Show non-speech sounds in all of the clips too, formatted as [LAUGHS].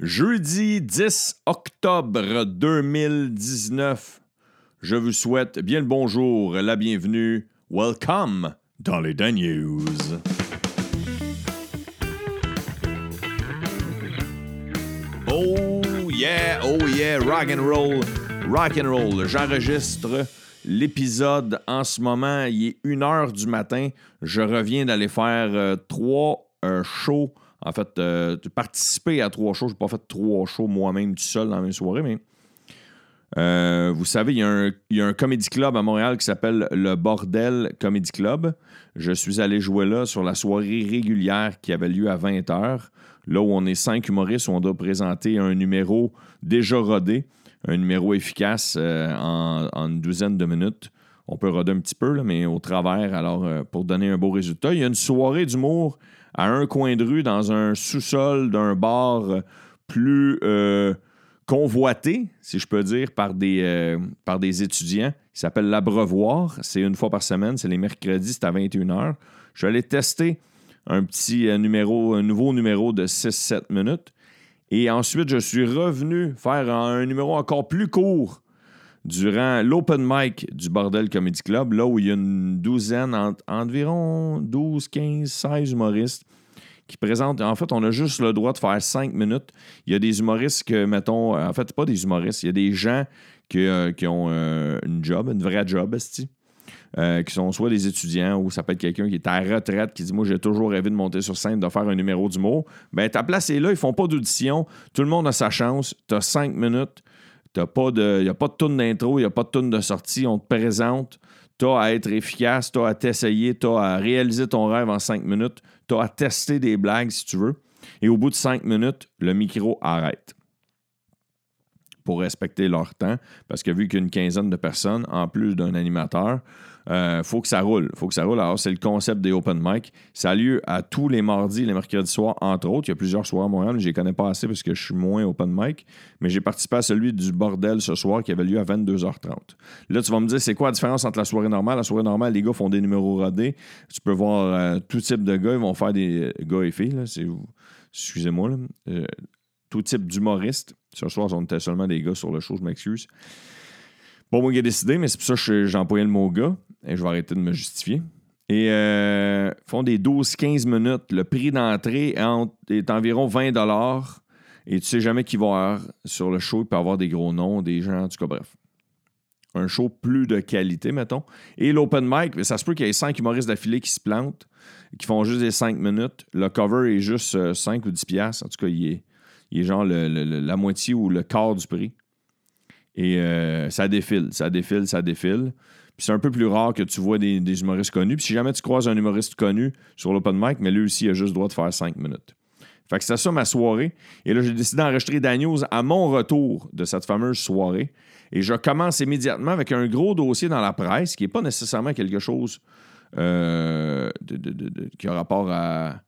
Jeudi 10 octobre 2019. Je vous souhaite bien le bonjour, la bienvenue. Welcome dans les Dan News. Oh yeah, oh yeah, rock and roll, rock and roll. J'enregistre l'épisode en ce moment. Il est 1h du matin. Je reviens d'aller faire euh, trois euh, shows. En fait, euh, participer à trois shows. Je n'ai pas fait trois shows moi-même tout seul dans la même soirée, mais euh, vous savez, il y, a un, comedy club à Montréal qui s'appelle le Bordel Comedy Club. Je suis allé jouer là sur la soirée régulière qui avait lieu à 20h. Là où on est cinq humoristes, où on doit présenter un numéro déjà rodé, un numéro efficace euh, en, une douzaine de minutes. On peut roder un petit peu, mais au travers, alors pour donner un beau résultat. Il y a une soirée d'humour à un coin de rue dans un sous-sol d'un bar plus euh, convoité, si je peux dire, par des, euh, par des étudiants. Il s'appelle l'Abreuvoir. C'est une fois par semaine. C'est les mercredis, c'est à 21h. Je vais aller tester un petit euh, numéro, un nouveau numéro de 6-7 minutes. Et ensuite, je suis revenu faire un numéro encore plus court durant l'open mic du Bordel Comedy Club, là où il y a une douzaine, en- environ 12, 15, 16 humoristes qui présentent. En fait, on a juste le droit de faire 5 minutes. Il y a des humoristes que, mettons, en fait, pas des humoristes, il y a des gens qui, euh, qui ont euh, une job, une vraie job, esti. Euh, qui sont soit des étudiants ou ça peut être quelqu'un qui est à retraite qui dit Moi, j'ai toujours rêvé de monter sur scène, de faire un numéro d'humour. Ben, ta place est là, ils font pas d'audition. Tout le monde a sa chance. Tu as cinq minutes. Il n'y a pas de tourne d'intro, il n'y a pas de tourne de sortie. On te présente. Tu as à être efficace, tu as à t'essayer, tu as à réaliser ton rêve en cinq minutes. Tu as à tester des blagues si tu veux. Et au bout de cinq minutes, le micro arrête pour respecter leur temps. Parce que vu qu'il y a une quinzaine de personnes, en plus d'un animateur, il faut que ça roule. faut que ça roule. Alors, c'est le concept des open mic. Ça a lieu à tous les mardis et les mercredis soirs, entre autres. Il y a plusieurs soirs à Montréal. Je ne les connais pas assez parce que je suis moins open mic. Mais j'ai participé à celui du bordel ce soir qui avait lieu à 22h30. Là, tu vas me dire, c'est quoi la différence entre la soirée normale? La soirée normale, les gars font des numéros rodés. Tu peux voir euh, tout type de gars. Ils vont faire des euh, gars et filles. Excusez-moi. Euh, tout type d'humoristes. Ce soir, on était seulement des gars sur le show, je m'excuse. Bon, moi qui ai décidé, mais c'est pour ça que j'ai le mot gars. Je vais arrêter de me justifier. Et euh, font des 12-15 minutes. Le prix d'entrée est, en- est environ 20 Et tu sais jamais qui va avoir sur le show. Il peut avoir des gros noms, des gens, en tout cas, bref. Un show plus de qualité, mettons. Et l'open mic, ça se peut qu'il y ait 5 humoristes d'affilée qui se plantent, qui font juste des 5 minutes. Le cover est juste euh, 5 ou 10 piastres. En tout cas, il est, il est genre la moitié ou le quart du prix. Et euh, ça défile, ça défile, ça défile. Puis c'est un peu plus rare que tu vois des, humoristes connus. Puis si jamais tu croises un humoriste connu sur l'open mic, mais lui aussi, il a juste le droit de faire 5 minutes. Fait que c'était ça ma soirée. Et là, j'ai décidé d'enregistrer Dan News à mon retour de cette fameuse soirée. Et je commence immédiatement avec un gros dossier dans la presse qui n'est pas nécessairement quelque chose euh, qui a rapport à,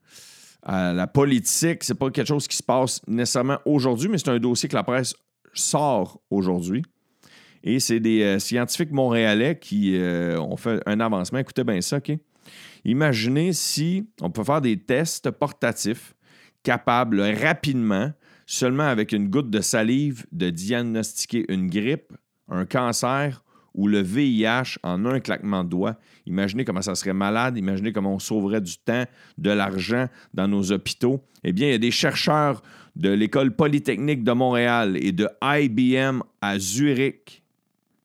à la politique. C'est pas quelque chose qui se passe nécessairement aujourd'hui, mais c'est un dossier que la presse sort aujourd'hui. Et c'est des euh, scientifiques montréalais qui euh, ont fait un avancement. Écoutez bien ça, OK? Imaginez si on peut faire des tests portatifs capables rapidement, seulement avec une goutte de salive, de diagnostiquer une grippe, un cancer ou le VIH en un claquement de doigts. Imaginez comment ça serait malade, imaginez comment on sauverait du temps, de l'argent dans nos hôpitaux. Eh bien, il y a des chercheurs de l'École polytechnique de Montréal et de IBM à Zurich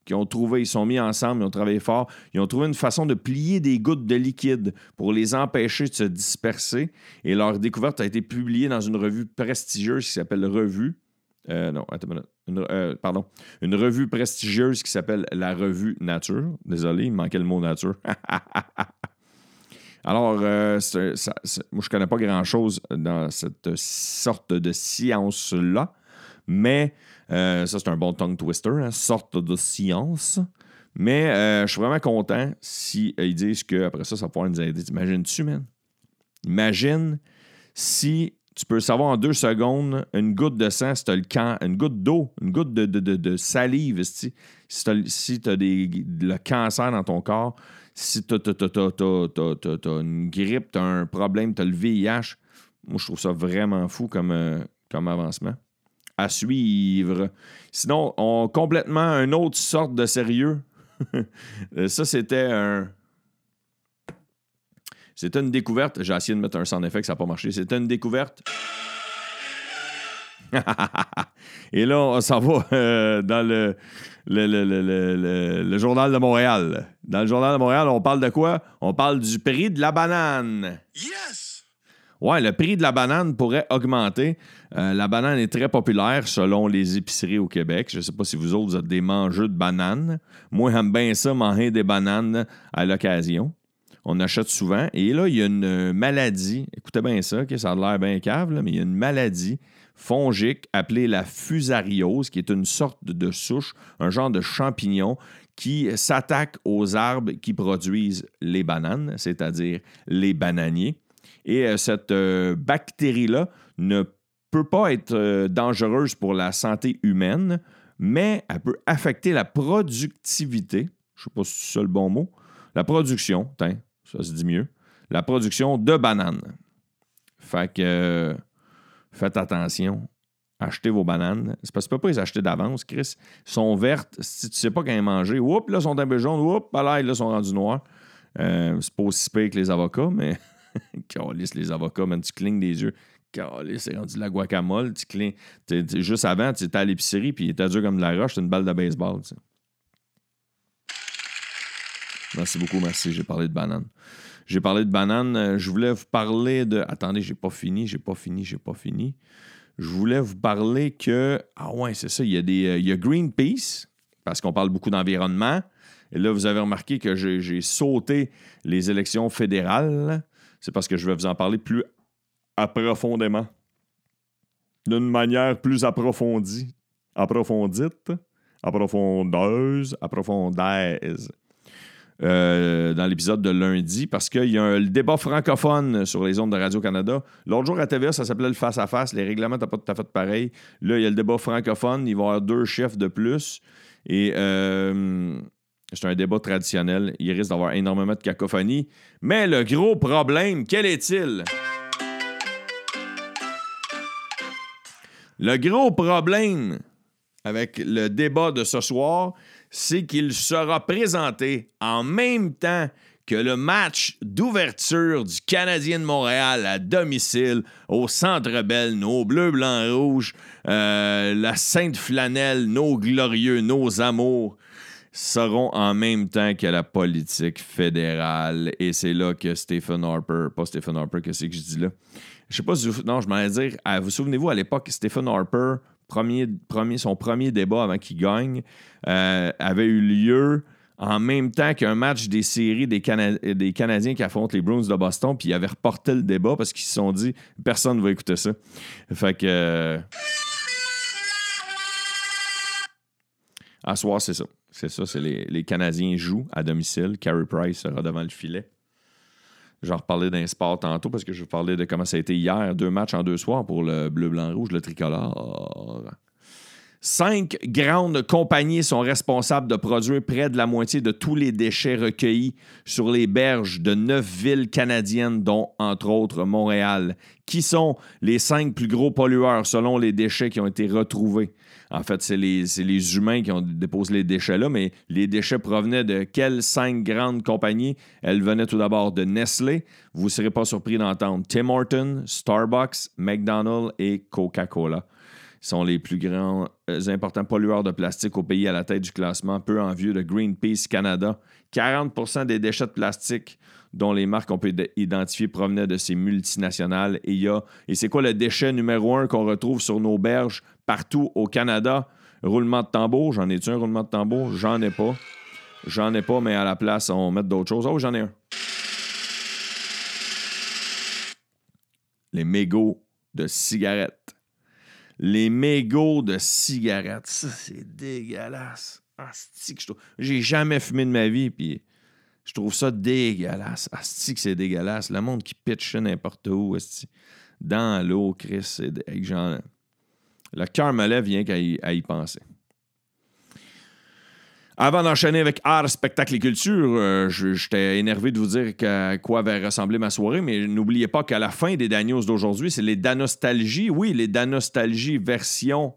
qui ont trouvé, ils sont mis ensemble, ils ont travaillé fort, ils ont trouvé une façon de plier des gouttes de liquide pour les empêcher de se disperser. Et leur découverte a été publiée dans une revue prestigieuse qui s'appelle Revue. Euh, non, attends euh, pardon. Une revue prestigieuse qui s'appelle la Revue Nature. Désolé, il manquait le mot nature. [LAUGHS] Alors, euh, moi, je connais pas grand-chose dans cette sorte de science-là, mais ça, c'est un bon tongue twister, hein, sorte de science. Mais je suis vraiment content si euh, ils disent qu'après ça, ça va pouvoir nous aider. T'imagines-tu, man? Imagine si tu peux savoir en deux secondes une goutte de sang, si tu le can- une goutte d'eau, une goutte de, de- de- salive, si tu as, si des- le cancer dans ton corps, si tu as, une grippe, tu as un problème, tu as le VIH, moi je trouve ça vraiment fou comme, euh, comme avancement. À suivre. Sinon, on complètement une autre sorte de sérieux. [LAUGHS] ça, c'était un. C'était une découverte. J'ai essayé de mettre un son effet, ça n'a pas marché. C'était une découverte. [LAUGHS] Et là, on s'en va euh, dans le le, Journal de Montréal. Dans le Journal de Montréal, on parle de quoi? On parle du prix de la banane. Yes! Ouais, le prix de la banane pourrait augmenter. Euh, la banane est très populaire selon les épiceries au Québec. Je ne sais pas si vous autres, vous êtes des mangeurs de bananes. Moi, j'aime bien ça, manger des bananes à l'occasion. On achète souvent. Et là, il y a une maladie. Écoutez bien ça, ça a l'air bien cave, mais il y a une maladie fongique appelée la fusariose, qui est une sorte de souche, un genre de champignon qui s'attaque aux arbres qui produisent les bananes, c'est-à-dire les bananiers. Et euh, cette euh, bactérie-là ne peut pas être euh, dangereuse pour la santé humaine, mais elle peut affecter la productivité, je ne sais pas si c'est le bon mot, la production, ça se dit mieux, la production de bananes. Fait que faites attention. Achetez vos bananes. C'est parce que tu peux pas les acheter d'avance, Chris. Elles sont vertes. Si tu ne sais pas quand les manger, oups, là, sont un peu jaunes. Oups, là, là, sont rendus noirs. Euh, c'est pas aussi pire que les avocats, mais. [LAUGHS] Calice, les avocats, man, tu clignes des yeux. Calice, c'est rendu de la guacamole. Tu clignes. juste avant, tu étais à l'épicerie, puis il était dur comme de la roche. C'était une balle de baseball. Merci beaucoup, merci. J'ai parlé de bananes. J'ai parlé de bananes. Euh, je voulais vous parler de. Attendez, j'ai pas fini, j'ai pas fini, j'ai pas fini. Je voulais vous parler que. Ah ouais, c'est ça. Il y a des. Euh, il y a Greenpeace, parce qu'on parle beaucoup d'environnement. Et là, vous avez remarqué que j'ai sauté les élections fédérales. C'est parce que je vais vous en parler plus approfondément. D'une manière plus approfondie. Approfondite. Approfondeuse. Approfondaise. Euh, dans l'épisode de lundi parce qu'il y a le débat francophone sur les ondes de Radio-Canada. L'autre jour à TVA, ça s'appelait le face-à-face. Les règlements n'étaient pas tout à fait pareil. Là, il y a le débat francophone. Il va y avoir deux chefs de plus. Et euh, c'est un débat traditionnel. Il risque d'avoir énormément de cacophonie. Mais le gros problème, quel est-il? Le gros problème avec le débat de ce soir, c'est qu'il sera présenté en même temps que le match d'ouverture du Canadien de Montréal à domicile au Centre Bell, nos bleus, blancs, rouges, euh, la Sainte Flanelle, nos glorieux, nos amours seront en même temps que la politique fédérale. Et c'est là que Stephen Harper, pas Stephen Harper, que c'est que je dis là? Je sais pas si vous, non, je m'allais dire, ah, vous souvenez-vous à l'époque, Stephen Harper premier, son premier débat avant qu'il gagne euh, avait eu lieu en même temps qu'un match des séries des, des, Canadiens qui affrontent les Bruins de Boston, puis ils avaient reporté le débat parce qu'ils se sont dit personne ne va écouter ça. Fait que. Euh, à soir, c'est ça. C'est ça, c'est les, les, Canadiens jouent à domicile. Carey Price sera devant le filet. J'en reparlais d'un sport tantôt parce que je vous parlais de comment ça a été hier, deux matchs en deux soirs pour le bleu, blanc, rouge, le tricolore. Cinq grandes compagnies sont responsables de produire près de la moitié de tous les déchets recueillis sur les berges de neuf villes canadiennes, dont entre autres Montréal. Qui sont les cinq plus gros pollueurs selon les déchets qui ont été retrouvés? En fait, c'est les, humains qui ont déposé les déchets là, mais les déchets provenaient de quelles cinq grandes compagnies? Elles venaient tout d'abord de Nestlé. Vous ne serez pas surpris d'entendre Tim Horton, Starbucks, McDonald's et Coca-Cola sont les plus grands euh, importants pollueurs de plastique au pays à la tête du classement, peu envieux de Greenpeace Canada. 40% des déchets de plastique dont les marques qu'on peut identifier provenaient de ces multinationales. Et, et c'est quoi le déchet numéro un qu'on retrouve sur nos berges partout au Canada? Roulement de tambour. J'en ai-tu un roulement de tambour? J'en ai pas. J'en ai pas, mais à la place, on met d'autres choses. Oh, j'en ai un. Les mégots de cigarettes. Les mégots de cigarettes. Ça, c'est dégueulasse. J'ai jamais fumé de ma vie, puis je trouve ça dégueulasse. Asti que c'est dégueulasse. Le monde qui pitch n'importe où, dans l'eau, Chris, avec genre... Le cœur me lève vient qu'à y penser. Avant d'enchaîner avec art, spectacle et culture, euh, j'étais énervé de vous dire à quoi avait ressemblé ma soirée, mais n'oubliez pas qu'à la fin des Daniels d'aujourd'hui, c'est les Danostalgies. Oui, les Danostalgies version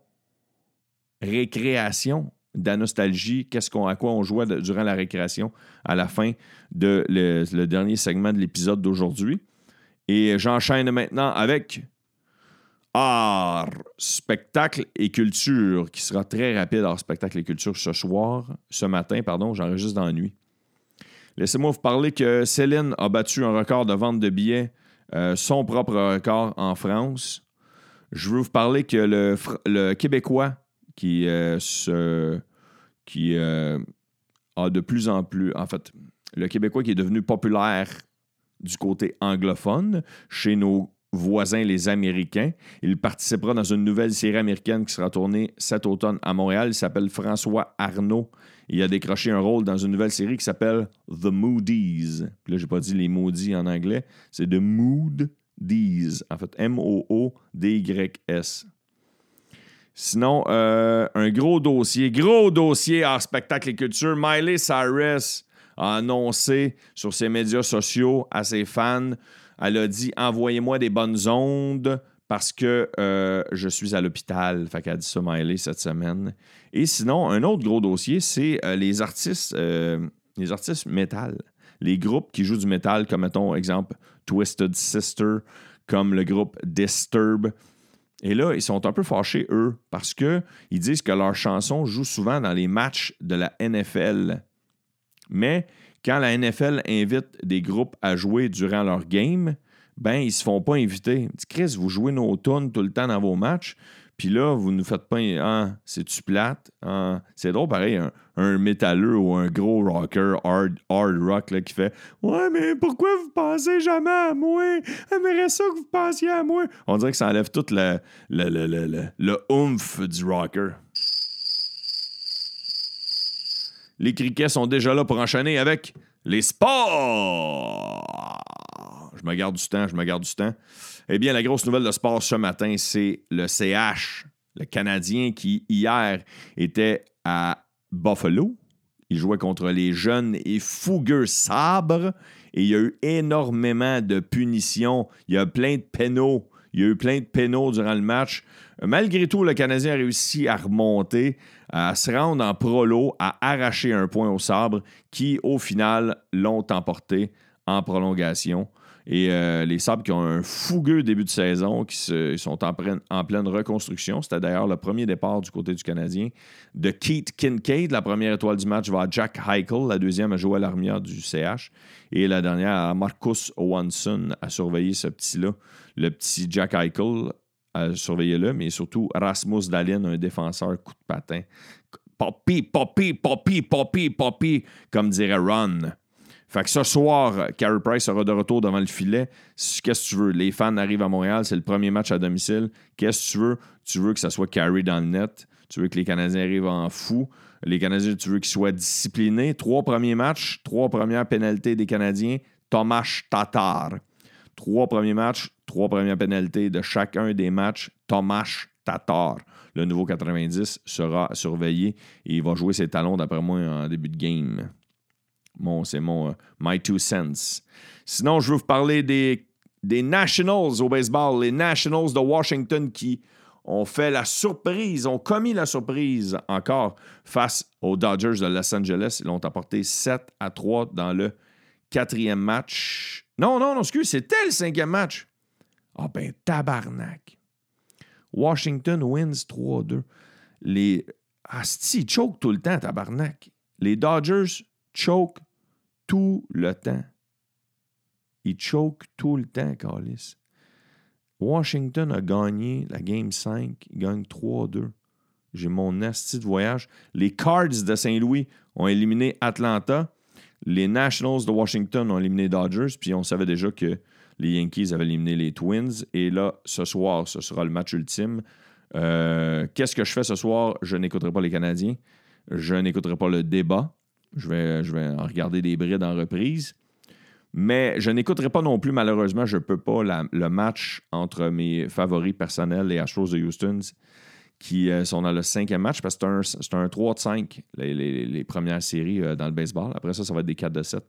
récréation, de la nostalgie, qu'est-ce qu'on, à quoi on jouait durant la récréation à la fin de le dernier segment de l'épisode d'aujourd'hui. Et j'enchaîne maintenant avec art, spectacle et culture, qui sera très rapide, art, spectacle et culture ce soir, ce matin, pardon, j'enregistre dans la nuit. Laissez-moi vous parler que Céline a battu un record de vente de billets, euh, son propre record en France. Je veux vous parler que le, Québécois qui, euh, qui euh, a de plus en plus, en fait, le Québécois qui est devenu populaire du côté anglophone chez nos voisins, les Américains. Il participera dans une nouvelle série américaine qui sera tournée cet automne à Montréal. Il s'appelle François Arnaud. Il a décroché un rôle dans une nouvelle série qui s'appelle The Moodies. Puis là, j'ai pas dit les maudits en anglais. C'est The Moodies. En fait, M-O-O-D-Y-S. Sinon, euh, un gros dossier, gros dossier en spectacle et culture. Miley Cyrus a annoncé sur ses médias sociaux à ses fans elle a dit Envoyez-moi des bonnes ondes parce que euh, je suis à l'hôpital. Fait qu'elle a dit ça, Miley, cette semaine. Et sinon, un autre gros dossier, c'est euh, les artistes les artistes métal. Les groupes qui jouent du métal, comme mettons, exemple, Twisted Sister, comme le groupe Disturb. Et là, ils sont un peu fâchés, eux, parce qu'ils disent que leurs chansons jouent souvent dans les matchs de la NFL. Mais quand la NFL invite des groupes à jouer durant leur game, ben ils se font pas inviter. Chris, vous jouez nos tunes tout le temps dans vos matchs, puis là, vous ne faites pas ah, c'est-tu plate? Ah, c'est drôle, pareil, un, métalleux ou un gros rocker hard, rock là, qui fait Ouais, mais pourquoi vous pensez jamais à moi? J'aimerais ça que vous pensiez à moi. On dirait que ça enlève tout le, le, le, le, le oomph du rocker. Les criquets sont déjà là pour enchaîner avec les sports. Je me garde du temps, je me garde du temps. Eh bien, la grosse nouvelle de sport ce matin, c'est le CH, le Canadien qui, hier, était à Buffalo. Il jouait contre les jeunes et fougueux sabres. Et il y a eu énormément de punitions. Il y a plein de pénaux. Il y a eu plein de pénaux durant le match. Malgré tout, le Canadien a réussi à remonter à se rendre en prolo, à arracher un point au sabre qui, au final, l'ont emporté en prolongation. Et euh, les Sabres qui ont un fougueux début de saison, qui sont en, pleine reconstruction. C'était d'ailleurs le premier départ du côté du Canadien de Keith Kincaid. La première étoile du match va à Jack Heichel. La deuxième à l'armière du CH. Et la dernière à Marcus Owanson à surveiller ce petit-là. Le petit Jack Eichel surveiller-le, mais surtout Rasmus Dahlin, un défenseur coup de patin. Poppy, poppy, poppy, poppy, poppy, comme dirait Ron. Fait que ce soir, Carey Price sera de retour devant le filet. Qu'est-ce que tu veux? Les fans arrivent à Montréal, c'est le premier match à domicile. Qu'est-ce que tu veux? Tu veux que ça soit Carey dans le net. Tu veux que les Canadiens arrivent en fou. Les Canadiens, tu veux qu'ils soient disciplinés. Trois premiers matchs, trois premières pénalités des Canadiens. Thomas Tatar. Trois premiers matchs, trois premières pénalités de chacun des matchs. Tomas Tatar, le nouveau 90, sera surveillé et il va jouer ses talons, d'après moi, en début de game. Bon, c'est mon euh, My Two Cents. Sinon, je veux vous parler des, des Nationals au baseball, les Nationals de Washington qui ont fait la surprise, ont commis la surprise encore face aux Dodgers de Los Angeles. Ils l'ont apporté 7 à 3 dans le quatrième match. Non, non, non, excuse, c'était le cinquième match. Ah ben, tabarnak. Washington wins 3-2. Les. Asti, ils choke tout le temps, tabarnak. Les Dodgers choke tout le temps. Ils choke tout le temps, Carlis. Washington a gagné la Game 5. Ils gagnent 3-2. J'ai mon asti de voyage. Les Cards de Saint-Louis ont éliminé Atlanta. Les Nationals de Washington ont éliminé Dodgers, puis on savait déjà que les Yankees avaient éliminé les Twins. Et là, ce soir, ce sera le match ultime. Euh, qu'est-ce que je fais ce soir? Je n'écouterai pas les Canadiens. Je n'écouterai pas le débat. Je vais, en regarder des brides en reprise. Mais je n'écouterai pas non plus, malheureusement, je ne peux pas, le match entre mes favoris personnels, les Astros de Houston, qui euh, sont dans le cinquième match parce que c'est un, 3 de 5, les, premières séries euh, dans le baseball. Après ça, ça va être des 4 de 7.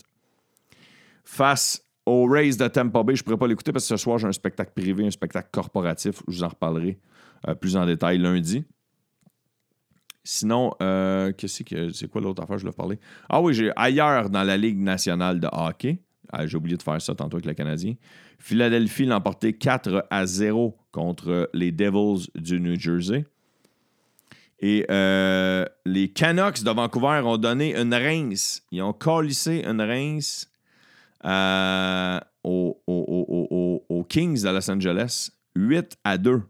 Face aux Rays de Tampa Bay, je ne pourrais pas l'écouter parce que ce soir, j'ai un spectacle privé, un spectacle corporatif. Je vous en reparlerai euh, plus en détail lundi. Sinon, euh, c'est quoi l'autre affaire? Je voulais parler? Ah oui, j'ai ailleurs dans la Ligue nationale de hockey. Ah, j'ai oublié de faire ça tantôt avec le Canadien. Philadelphie l'a emporté 4 à 0 contre les Devils du New Jersey. Et euh, les Canucks de Vancouver ont donné une rince. Ils ont collissé une rince euh, aux, Kings de Los Angeles. 8 à 2.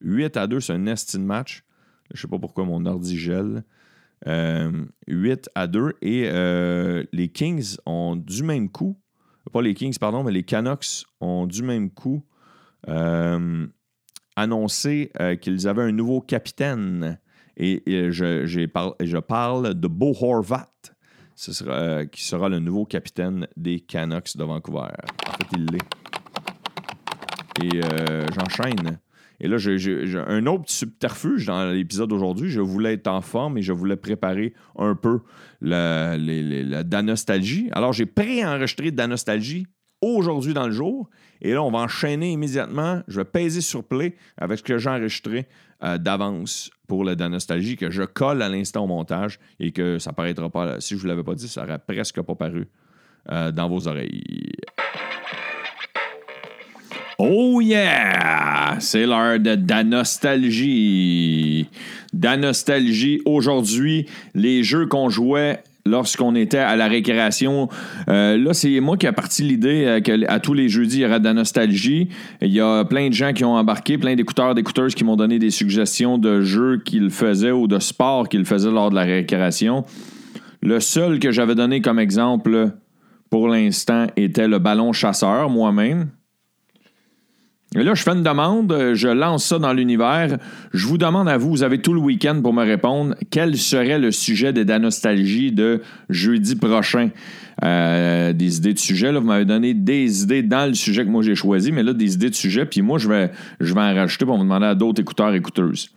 8 à 2, c'est un estime match. Je ne sais pas pourquoi mon ordi gèle. 8 euh, à 2. Et les Kings ont du même coup, pas les Kings, pardon, mais les Canucks ont du même coup annoncé qu'ils avaient un nouveau capitaine. Et, je, parle de Bo Horvat, euh, qui sera le nouveau capitaine des Canucks de Vancouver. En fait, il l'est. Et euh, j'enchaîne. Et là, j'ai un autre subterfuge dans l'épisode d'aujourd'hui. Je voulais être en forme et je voulais préparer un peu la, la, la nostalgie. Alors, j'ai pré-enregistré Danostalgie aujourd'hui dans le jour. Et là, on va enchaîner immédiatement. Je vais peser sur play avec ce que j'ai enregistré euh, d'avance pour le Nostalgie que je colle à l'instant au montage et que ça paraîtra pas. Si je ne vous l'avais pas dit, ça aurait presque pas paru euh, dans vos oreilles. Oh yeah! C'est l'heure de Danostalgie. Danostalgie, aujourd'hui, les jeux qu'on jouait lorsqu'on était à la récréation. Euh, là, c'est moi qui a parti l'idée euh, qu'à tous les jeudis, il y aurait de la nostalgie. Il y a plein de gens qui ont embarqué, plein d'écouteurs, d'écouteuses qui m'ont donné des suggestions de jeux qu'ils faisaient ou de sports qu'ils faisaient lors de la récréation. Le seul que j'avais donné comme exemple pour l'instant était le ballon chasseur, moi-même. Là, je fais une demande, euh, je lance ça dans l'univers. Je vous demande à vous, vous avez tout le week-end pour me répondre, quel serait le sujet de la nostalgie de jeudi prochain? Euh, des idées de sujet, là, vous m'avez donné des idées dans le sujet que moi j'ai choisi, mais là, des idées de sujet, puis moi, je vais, je vais en rajouter pour vous demander à d'autres écouteurs et écouteuses.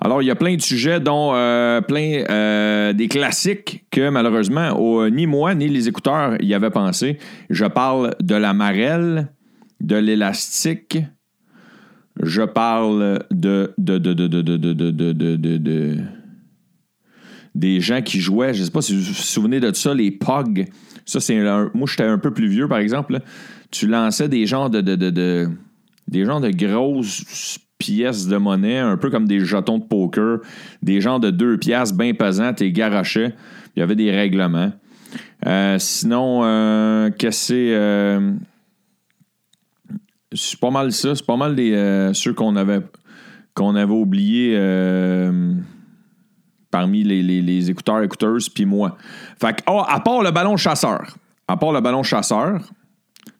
Alors, il y a plein de sujets, dont euh, plein des classiques que malheureusement, ni moi ni les écouteurs y avaient pensé. Je parle de la marelle, de l'élastique. Je parle de, de, de, de, des gens qui jouaient, je ne sais pas si vous vous souvenez de ça, les POG. Ça, c'est moi, j'étais un peu plus vieux, par exemple. Tu lançais des genres de, de, des genres de grosses pièces de monnaie, un peu comme des jetons de poker, des genres de deux pièces bien pesants, tu garochais. Il y avait des règlements. sinon, qu'est-ce que c'est c'est pas mal ça. C'est pas mal des, euh, ceux qu'on avait, qu'on avait oubliés euh, parmi les, les, écouteurs, écouteuses, puis moi. Fait que, oh, à part le ballon chasseur, à part le ballon chasseur,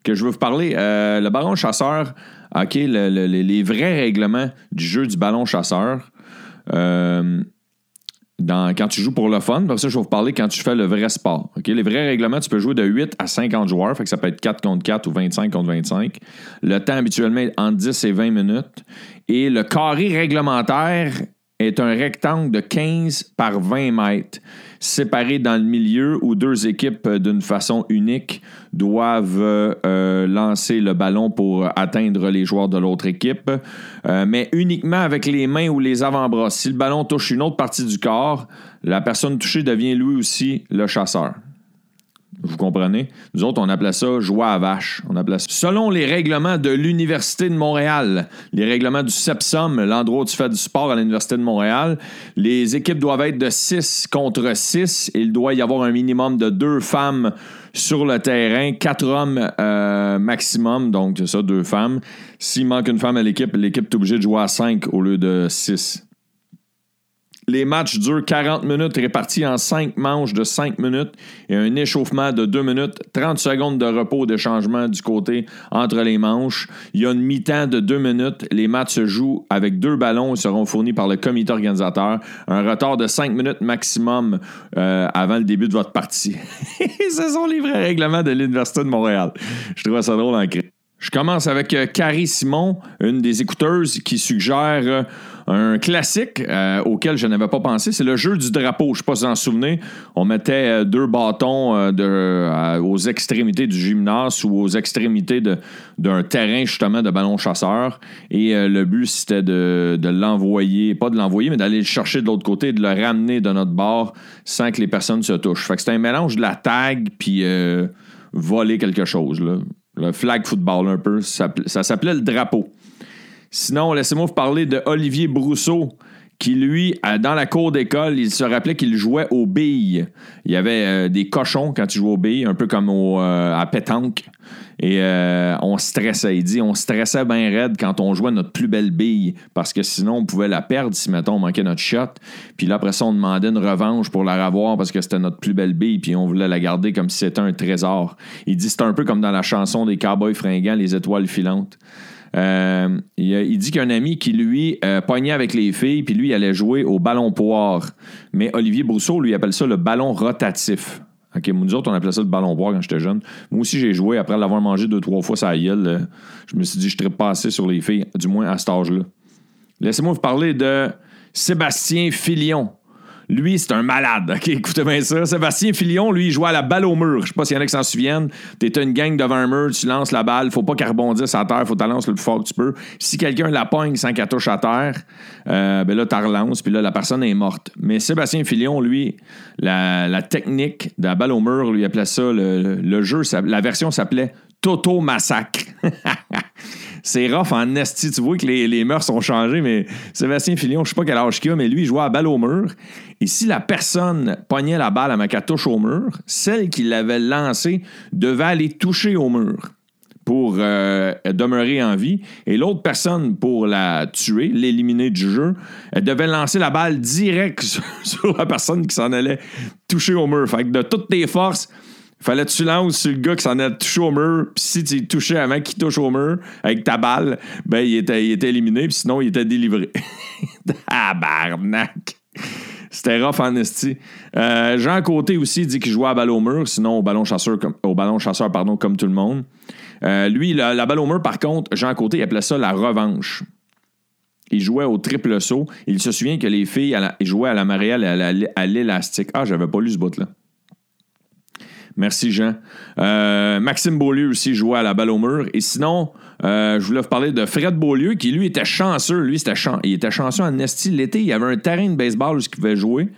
que je veux vous parler, euh, le ballon chasseur, OK, les vrais règlements du jeu du ballon chasseur quand tu joues pour le fun. Pour ça, je vais vous parler quand tu fais le vrai sport. Les vrais règlements, tu peux jouer de 8 à 50 joueurs. Fait que ça peut être 4 contre 4 ou 25 contre 25. Le temps habituellement est entre 10 et 20 minutes. Et le carré réglementaire est un rectangle de 15 par 20 mètres séparés dans le milieu où deux équipes euh, d'une façon unique doivent euh, lancer le ballon pour atteindre les joueurs de l'autre équipe, euh, mais uniquement avec les mains ou les avant-bras. Si le ballon touche une autre partie du corps, la personne touchée devient lui aussi le chasseur. Vous comprenez? Nous autres, on appelait ça jouer à vache. On appelait ça. Selon les règlements de l'Université de Montréal, les règlements du SEPSOM, l'endroit où tu fais du sport à l'Université de Montréal, les équipes doivent être de 6 contre 6. Il doit y avoir un minimum de deux femmes sur le terrain, quatre hommes euh, maximum, donc c'est ça, deux femmes. S'il manque une femme à l'équipe, l'équipe est obligée de jouer à 5 au lieu de 6. Les matchs durent 40 minutes répartis en 5 manches de 5 minutes et un échauffement de 2 minutes, 30 secondes de repos de changement du côté entre les manches. Il y a une mi-temps de 2 minutes. Les matchs se jouent avec deux ballons et seront fournis par le comité organisateur. Un retard de 5 minutes maximum euh, avant le début de votre partie. [LAUGHS] Ce sont les vrais règlements de l'Université de Montréal. Je trouve ça drôle en Je commence avec euh, Carrie Simon, une des écouteuses qui suggère euh, un classique euh, auquel je n'avais pas pensé. C'est le jeu du drapeau. Je ne sais pas si vous en souvenez. On mettait deux bâtons aux extrémités du gymnase ou aux extrémités d'un terrain justement de ballon chasseur. Et le but, c'était de, l'envoyer, pas de l'envoyer, mais d'aller le chercher de l'autre côté et de le ramener de notre bord sans que les personnes se touchent. C'était un mélange de la tag puis voler quelque chose. Là le flag football un peu. Ça, s'appelait le drapeau. Sinon, laissez-moi vous parler de Olivier Brousseau, qui, lui, dans la cour d'école, il se rappelait qu'il jouait aux billes. Il y avait euh, des cochons quand il jouait aux billes, un peu comme euh, à pétanque. Et euh, on stressait. Il dit on stressait bien raide quand on jouait notre plus belle bille parce que sinon on pouvait la perdre si, mettons, on manquait notre shot. Puis là, après ça, on demandait une revanche pour la revoir parce que c'était notre plus belle bille puis on voulait la garder comme si c'était un trésor. Il dit c'est un peu comme dans la chanson des Cowboys fringants, Les étoiles filantes. Euh, il, dit qu'il ami qui, lui, euh, pognait avec les filles, puis lui, il allait jouer au ballon poire. Mais Olivier Brousseau, lui, appelle ça le ballon rotatif. OK, nous autres, on appelait ça le ballon poire quand j'étais jeune. Moi aussi, j'ai joué. Après l'avoir mangé deux, trois fois ça gueule, je me suis dit, je ne pas assez sur les filles, du moins à cet âge-là. Laissez-moi vous parler de Sébastien Filion. Lui, c'est un malade. OK, [LAUGHS] écoutez bien ça. Sébastien Filion, lui, il jouait à la balle au mur. Je sais pas s'il y en a qui s'en souviennent. T'es une gang devant un mur, tu lances la balle. Faut pas qu'elle rebondisse à terre. Faut que tu lances le plus fort que tu peux. Si quelqu'un la pogne sans qu'elle touche à terre, euh, ben là, tu relances. Puis là, la personne est morte. Mais Sébastien Filion, lui, la, technique de la balle au mur, lui, appelait ça le, jeu. la version s'appelait Toto Massacre. [LAUGHS] c'est rough en esti. Tu vois que les, les mœurs sont changées, mais Sébastien Filion, je sais pas quel âge qu'il a, mais lui, il jouait à balle au mur. Et si la personne pognait la balle à qu'elle touche au mur, celle qui l'avait lancée devait aller toucher au mur pour euh, demeurer en vie. Et l'autre personne, pour la tuer, l'éliminer du jeu, elle devait lancer la balle direct [LAUGHS] sur, la personne qui s'en allait toucher au mur. Fait que de toutes tes forces, Fallait que tu lances sur le gars qui s'en a touché au mur, puis si tu touchais avant qu'il touche au mur avec ta balle, ben il était, il était éliminé, puis sinon il était délivré. [LAUGHS] ah, barnac! C'était rough en. Euh, Jean Côté aussi dit qu'il jouait à balle au mur, sinon au ballon chasseur, comme, au ballon chasseur pardon, comme tout le monde. Euh, lui, la, balle au mur, par contre, Jean Côté, il appelait ça la revanche. Il jouait au triple saut. Il se souvient que les filles jouaient à la marielle à l'élastique. Ah, j'avais pas lu ce bout-là. Merci, Jean. Euh, Maxime Beaulieu aussi jouait à la balle au mur. Et sinon, euh, je voulais vous parler de Fred Beaulieu, qui lui était chanceux. Lui, c'était il était chanceux en Esti. L'été, il avait un terrain de baseball où il pouvait jouer.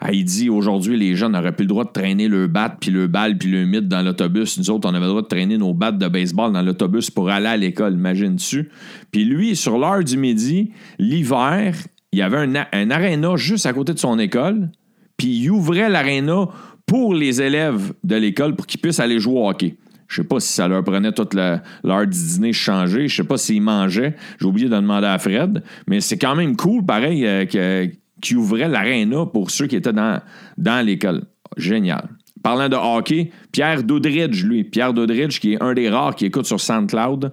Ah, il dit aujourd'hui, les jeunes n'auraient plus le droit de traîner le bat, puis le balle, puis le mythe dans l'autobus. Nous autres, on avait le droit de traîner nos battes de baseball dans l'autobus pour aller à l'école, imagine-tu. Puis lui, sur l'heure du midi, l'hiver, il y avait un, un aréna juste à côté de son école, puis il ouvrait l'aréna pour les élèves de l'école pour qu'ils puissent aller jouer au hockey. Je sais pas si ça leur prenait toute l'heure du dîner changer. Je sais pas s'ils mangeaient. J'ai oublié de demander à Fred. Mais c'est quand même cool, pareil, euh, qu'ils ouvraient l'aréna pour ceux qui étaient dans, dans l'école. Génial. Parlant de hockey, Pierre Doudridge, lui. Pierre Doudridge, qui est un des rares qui écoute sur SoundCloud.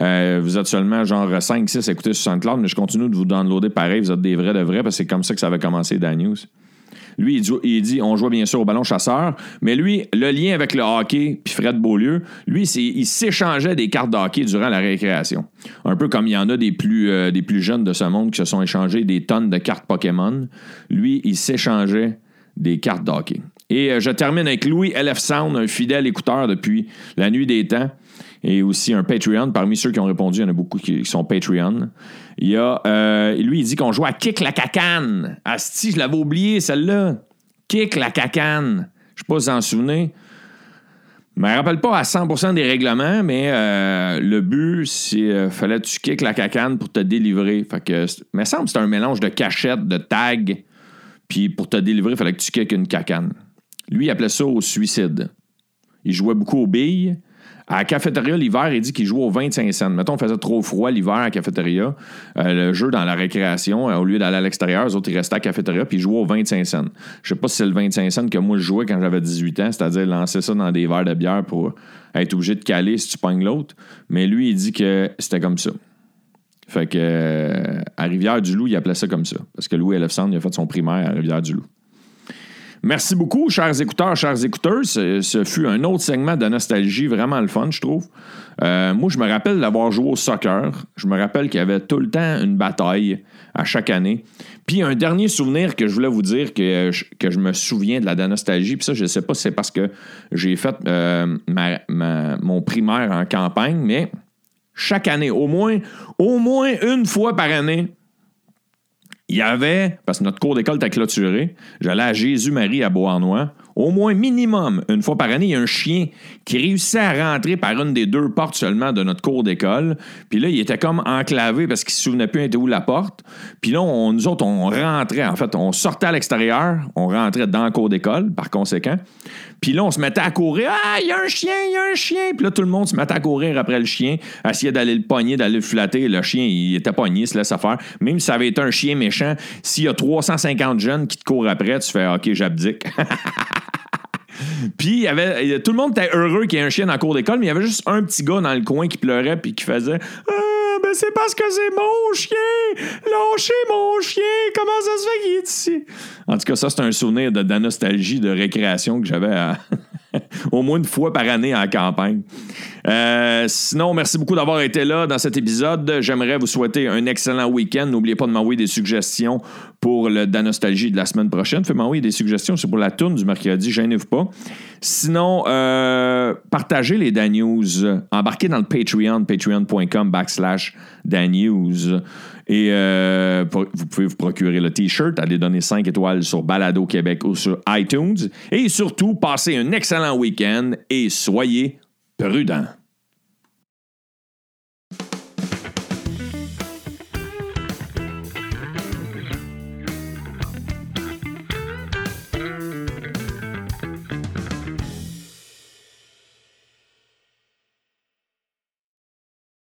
Euh, vous êtes seulement genre 5-6 à écouter sur SoundCloud, mais je continue de vous downloader pareil. Vous êtes des vrais de vrais parce que c'est comme ça que ça avait commencé, Dan News. Lui, il dit, on joue bien sûr au ballon chasseur, mais lui, le lien avec le hockey, puis Fred Beaulieu, lui, il s'échangeait des cartes de hockey durant la récréation. Un peu comme il y en a des plus, euh, des plus jeunes de ce monde qui se sont échangés des tonnes de cartes Pokémon. Lui, il s'échangeait des cartes de hockey. Et euh, je termine avec Louis LF Sound, un fidèle écouteur depuis la nuit des temps et aussi un Patreon. Parmi ceux qui ont répondu, il y en a beaucoup qui sont Patreon. Il y a, euh, lui, il dit qu'on joue à Kick la cacane. Asti, je l'avais oublié, celle-là. Kick la cacane. Je sais pas si vous en souvenez. Je me rappelle pas à 100% des règlements, mais euh, le but, c'est euh, fallait que tu kicks la cacane pour te délivrer? Fait que, me semble que c'est un mélange de cachette, de tag, puis pour te délivrer, il fallait que tu kicks une cacane. Lui, il appelait ça au suicide. Il jouait beaucoup aux billes. À la cafétéria, l'hiver, il dit qu'il joue aux 25 cents. Mettons, on faisait trop froid l'hiver à la cafétéria. Euh, le jeu dans la récréation, euh, au lieu d'aller à l'extérieur, les autres, ils restaient à la cafétéria puis ils jouaient aux 25 cents. Je sais pas si c'est le 25 cents que moi je jouais quand j'avais 18 ans, c'est-à-dire lancer ça dans des verres de bière pour être obligé de caler si tu pognes l'autre. Mais lui, il dit que c'était comme ça. Fait que euh, à Rivière-du-Loup, il appelait ça comme ça. Parce que Louis Elefsand, il a fait son primaire à Rivière-du-Loup. Merci beaucoup, chers écouteurs, chers écouteurs. Ce, fut un autre segment de nostalgie vraiment le fun, je trouve. Euh, moi, je me rappelle d'avoir joué au soccer. Je me rappelle qu'il y avait tout le temps une bataille à chaque année. Puis un dernier souvenir que je voulais vous dire que, je- que je me souviens de la nostalgie, puis ça, je ne sais pas si c'est parce que j'ai fait euh, mon primaire en campagne, mais chaque année, au moins, au moins une fois par année, il y avait, parce que notre cours d'école était clôturé, j'allais à Jésus-Marie à Beauharnois. Au moins, minimum, une fois par année, il y a un chien qui réussissait à rentrer par une des deux portes seulement de notre cours d'école. Puis là, il était comme enclavé parce qu'il ne se souvenait plus était où la porte. Puis là, nous autres, on rentrait, en fait, on sortait à l'extérieur, on rentrait dans le cours d'école, par conséquent. Puis là, on se mettait à courir. Ah, il y a un chien, il y a un chien. Puis là, tout le monde se mettait à courir après le chien, essayer d'aller le pogner, d'aller le flatter. Le chien, il était pogné, il se laisse faire. Même si ça avait été un chien méchant, s'il y a 350 jeunes qui te courent après, tu fais OK, j'abdique. [LAUGHS] Puis il y avait, tout le monde était heureux qu'il y ait un chien dans la cour d'école, mais il y avait juste un petit gars dans le coin qui pleurait puis qui faisait Ah, ben c'est parce que c'est mon chien! Lâchez mon chien! Comment ça se fait qu'il est ici? En tout cas, ça, c'est un souvenir de, de la nostalgie, de récréation que j'avais à- [LAUGHS] au moins une fois par année en campagne. Euh, sinon, merci beaucoup d'avoir été là dans cet épisode. J'aimerais vous souhaiter un excellent week-end. N'oubliez pas de m'envoyer des suggestions pour la nostalgie de la semaine prochaine. Faites m'envoyer des suggestions. C'est pour la tourne du mercredi. Gênez-vous pas. Sinon, euh, partagez les Dan News. Embarquez dans le Patreon, patreon.com backslash Dan News. Et euh, vous pouvez vous procurer le T-shirt, allez donner 5 étoiles sur Balado Québec ou sur iTunes. Et surtout, passez un excellent week-end et soyez prudents.